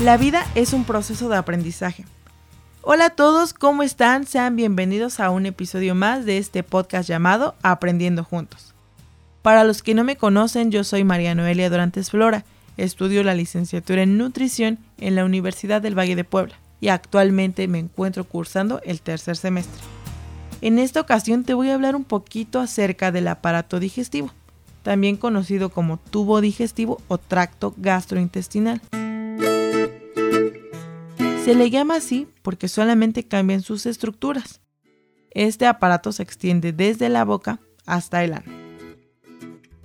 La vida es un proceso de aprendizaje. Hola a todos, ¿cómo están? Sean bienvenidos a un episodio más de este podcast llamado Aprendiendo Juntos. Para los que no me conocen, yo soy María Noelia Dorantes Flora, estudio la licenciatura en nutrición en la Universidad del Valle de Puebla y actualmente me encuentro cursando el tercer semestre. En esta ocasión te voy a hablar un poquito acerca del aparato digestivo, también conocido como tubo digestivo o tracto gastrointestinal. Se le llama así porque solamente cambian sus estructuras. Este aparato se extiende desde la boca hasta el ano.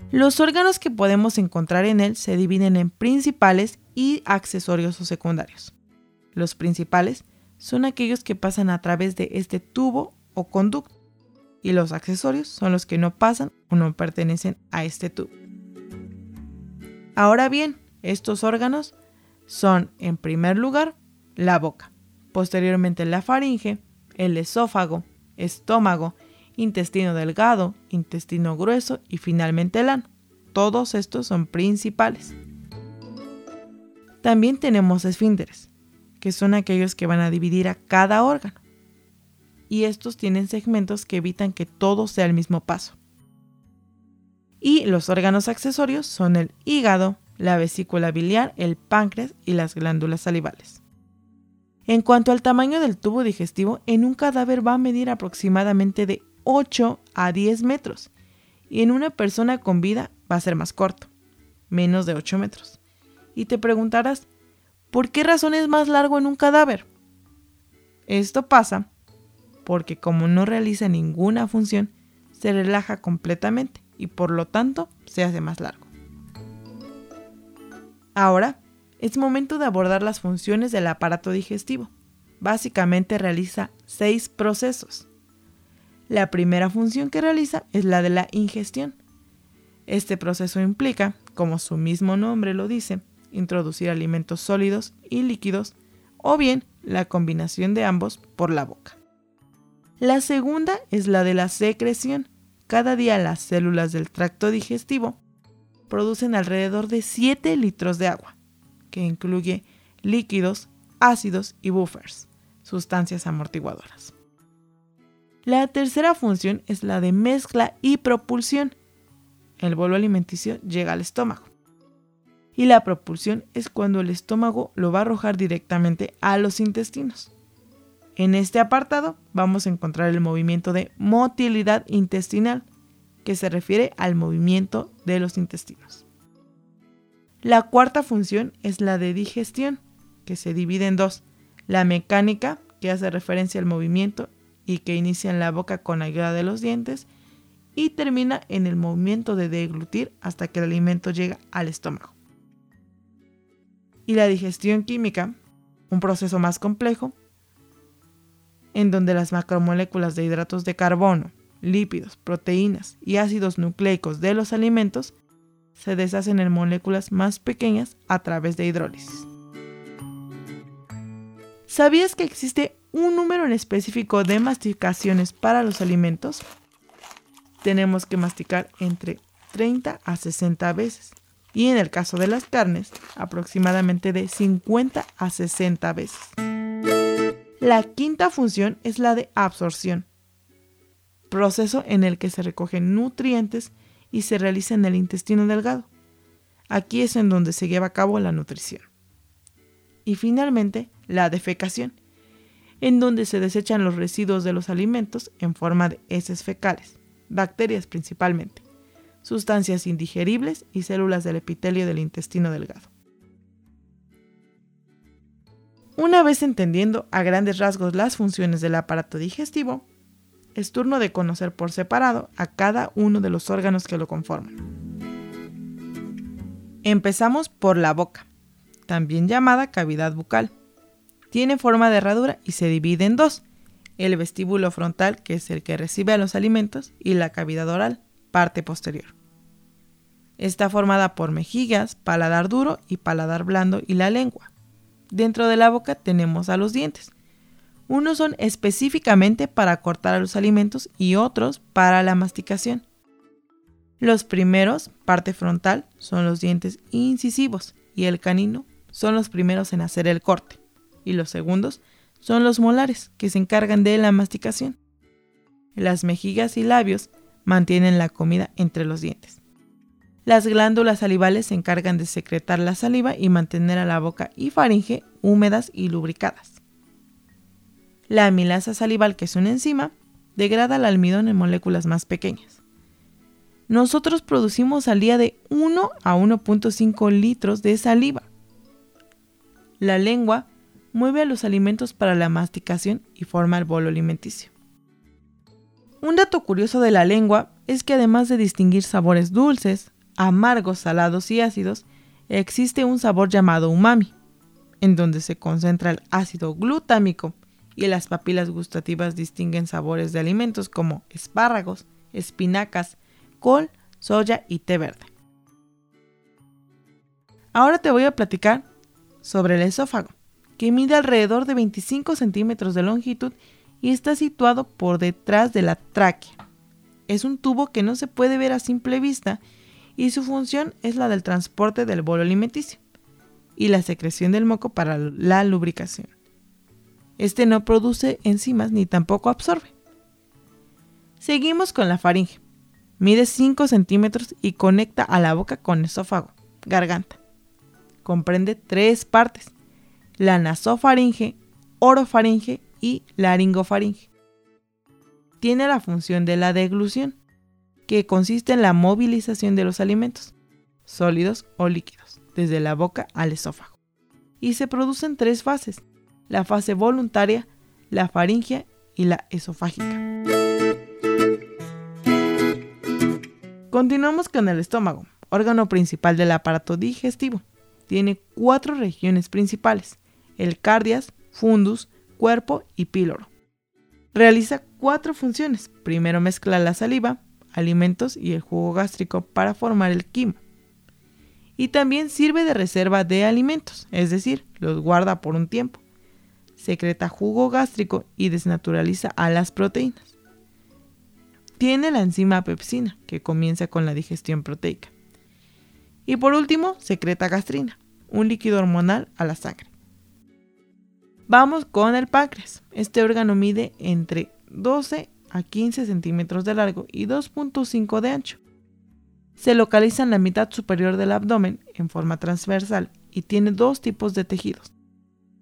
Los órganos que podemos encontrar en él se dividen en principales y accesorios o secundarios. Los principales son aquellos que pasan a través de este tubo o conducto y los accesorios son los que no pasan o no pertenecen a este tubo. Ahora bien, estos órganos son en primer lugar la boca, posteriormente la faringe, el esófago, estómago, intestino delgado, intestino grueso y finalmente el ano. Todos estos son principales. También tenemos esfínteres, que son aquellos que van a dividir a cada órgano. Y estos tienen segmentos que evitan que todo sea el mismo paso. Y los órganos accesorios son el hígado, la vesícula biliar, el páncreas y las glándulas salivales. En cuanto al tamaño del tubo digestivo, en un cadáver va a medir aproximadamente de 8 a 10 metros y en una persona con vida va a ser más corto, menos de 8 metros. Y te preguntarás, ¿por qué razón es más largo en un cadáver? Esto pasa porque como no realiza ninguna función, se relaja completamente y por lo tanto se hace más largo. Ahora es momento de abordar las funciones del aparato digestivo. Básicamente realiza seis procesos. La primera función que realiza es la de la ingestión. Este proceso implica, como su mismo nombre lo dice, introducir alimentos sólidos y líquidos o bien la combinación de ambos por la boca. La segunda es la de la secreción. Cada día las células del tracto digestivo producen alrededor de 7 litros de agua que incluye líquidos, ácidos y buffers, sustancias amortiguadoras. La tercera función es la de mezcla y propulsión. El bolo alimenticio llega al estómago. Y la propulsión es cuando el estómago lo va a arrojar directamente a los intestinos. En este apartado vamos a encontrar el movimiento de motilidad intestinal, que se refiere al movimiento de los intestinos. La cuarta función es la de digestión, que se divide en dos. La mecánica, que hace referencia al movimiento y que inicia en la boca con ayuda de los dientes, y termina en el movimiento de deglutir hasta que el alimento llega al estómago. Y la digestión química, un proceso más complejo, en donde las macromoléculas de hidratos de carbono, lípidos, proteínas y ácidos nucleicos de los alimentos se deshacen en moléculas más pequeñas a través de hidrólisis. ¿Sabías que existe un número en específico de masticaciones para los alimentos? Tenemos que masticar entre 30 a 60 veces y en el caso de las carnes aproximadamente de 50 a 60 veces. La quinta función es la de absorción, proceso en el que se recogen nutrientes y se realiza en el intestino delgado. Aquí es en donde se lleva a cabo la nutrición. Y finalmente, la defecación, en donde se desechan los residuos de los alimentos en forma de heces fecales, bacterias principalmente, sustancias indigeribles y células del epitelio del intestino delgado. Una vez entendiendo a grandes rasgos las funciones del aparato digestivo, es turno de conocer por separado a cada uno de los órganos que lo conforman. Empezamos por la boca, también llamada cavidad bucal. Tiene forma de herradura y se divide en dos, el vestíbulo frontal, que es el que recibe a los alimentos, y la cavidad oral, parte posterior. Está formada por mejillas, paladar duro y paladar blando y la lengua. Dentro de la boca tenemos a los dientes, unos son específicamente para cortar los alimentos y otros para la masticación. Los primeros, parte frontal, son los dientes incisivos y el canino son los primeros en hacer el corte y los segundos son los molares que se encargan de la masticación. Las mejillas y labios mantienen la comida entre los dientes. Las glándulas salivales se encargan de secretar la saliva y mantener a la boca y faringe húmedas y lubricadas. La amilasa salival, que es una enzima, degrada el almidón en moléculas más pequeñas. Nosotros producimos al día de 1 a 1.5 litros de saliva. La lengua mueve a los alimentos para la masticación y forma el bolo alimenticio. Un dato curioso de la lengua es que además de distinguir sabores dulces, amargos, salados y ácidos, existe un sabor llamado umami, en donde se concentra el ácido glutámico y las papilas gustativas distinguen sabores de alimentos como espárragos, espinacas, col, soya y té verde. Ahora te voy a platicar sobre el esófago, que mide alrededor de 25 centímetros de longitud y está situado por detrás de la tráquea. Es un tubo que no se puede ver a simple vista y su función es la del transporte del bolo alimenticio y la secreción del moco para la lubricación. Este no produce enzimas ni tampoco absorbe. Seguimos con la faringe. Mide 5 centímetros y conecta a la boca con esófago, garganta. Comprende tres partes, la nasofaringe, orofaringe y laringofaringe. Tiene la función de la deglución, que consiste en la movilización de los alimentos, sólidos o líquidos, desde la boca al esófago. Y se producen tres fases, la fase voluntaria, la faringia y la esofágica. Continuamos con el estómago, órgano principal del aparato digestivo. Tiene cuatro regiones principales, el cardias, fundus, cuerpo y píloro. Realiza cuatro funciones. Primero mezcla la saliva, alimentos y el jugo gástrico para formar el quimo. Y también sirve de reserva de alimentos, es decir, los guarda por un tiempo. Secreta jugo gástrico y desnaturaliza a las proteínas. Tiene la enzima pepsina, que comienza con la digestión proteica. Y por último, secreta gastrina, un líquido hormonal a la sangre. Vamos con el páncreas. Este órgano mide entre 12 a 15 centímetros de largo y 2.5 de ancho. Se localiza en la mitad superior del abdomen en forma transversal y tiene dos tipos de tejidos.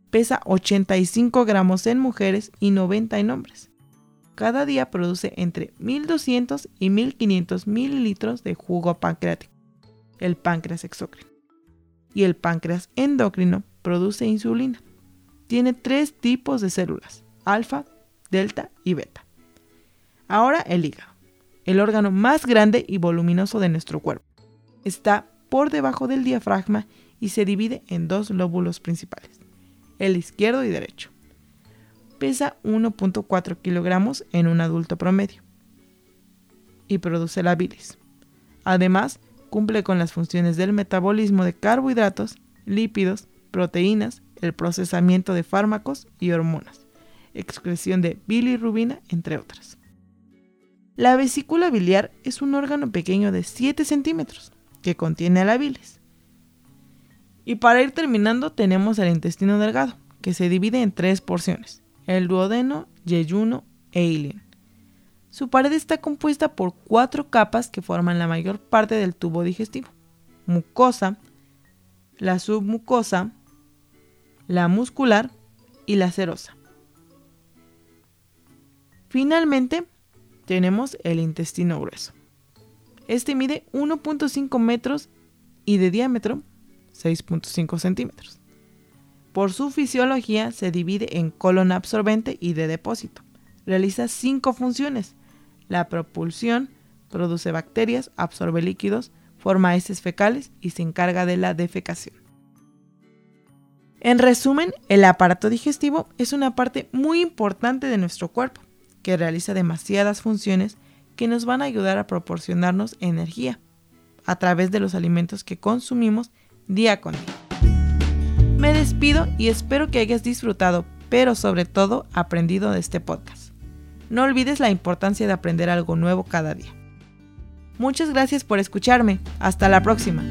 Pesa 85 gramos en mujeres y 90 en hombres. Cada día produce entre 1200 y 1500 mililitros de jugo pancreático, el páncreas exócrino. Y el páncreas endocrino produce insulina tiene tres tipos de células, alfa, delta y beta. Ahora el hígado, el órgano más grande y voluminoso de nuestro cuerpo. Está por debajo del diafragma y se divide en dos lóbulos principales, el izquierdo y derecho. Pesa 1.4 kilogramos en un adulto promedio y produce la bilis. Además, cumple con las funciones del metabolismo de carbohidratos, lípidos, proteínas, el procesamiento de fármacos y hormonas, excreción de bilirrubina, entre otras. La vesícula biliar es un órgano pequeño de 7 centímetros que contiene a la bilis. Y para ir terminando tenemos el intestino delgado, que se divide en tres porciones, el duodeno, yeyuno e ilien. Su pared está compuesta por cuatro capas que forman la mayor parte del tubo digestivo. Mucosa, la submucosa, la muscular y la serosa. Finalmente, tenemos el intestino grueso. Este mide 1.5 metros y de diámetro 6.5 centímetros. Por su fisiología se divide en colon absorbente y de depósito. Realiza cinco funciones. La propulsión, produce bacterias, absorbe líquidos, forma heces fecales y se encarga de la defecación. En resumen, el aparato digestivo es una parte muy importante de nuestro cuerpo, que realiza demasiadas funciones que nos van a ayudar a proporcionarnos energía a través de los alimentos que consumimos día con. Me despido y espero que hayas disfrutado, pero sobre todo aprendido de este podcast. No olvides la importancia de aprender algo nuevo cada día. Muchas gracias por escucharme. Hasta la próxima.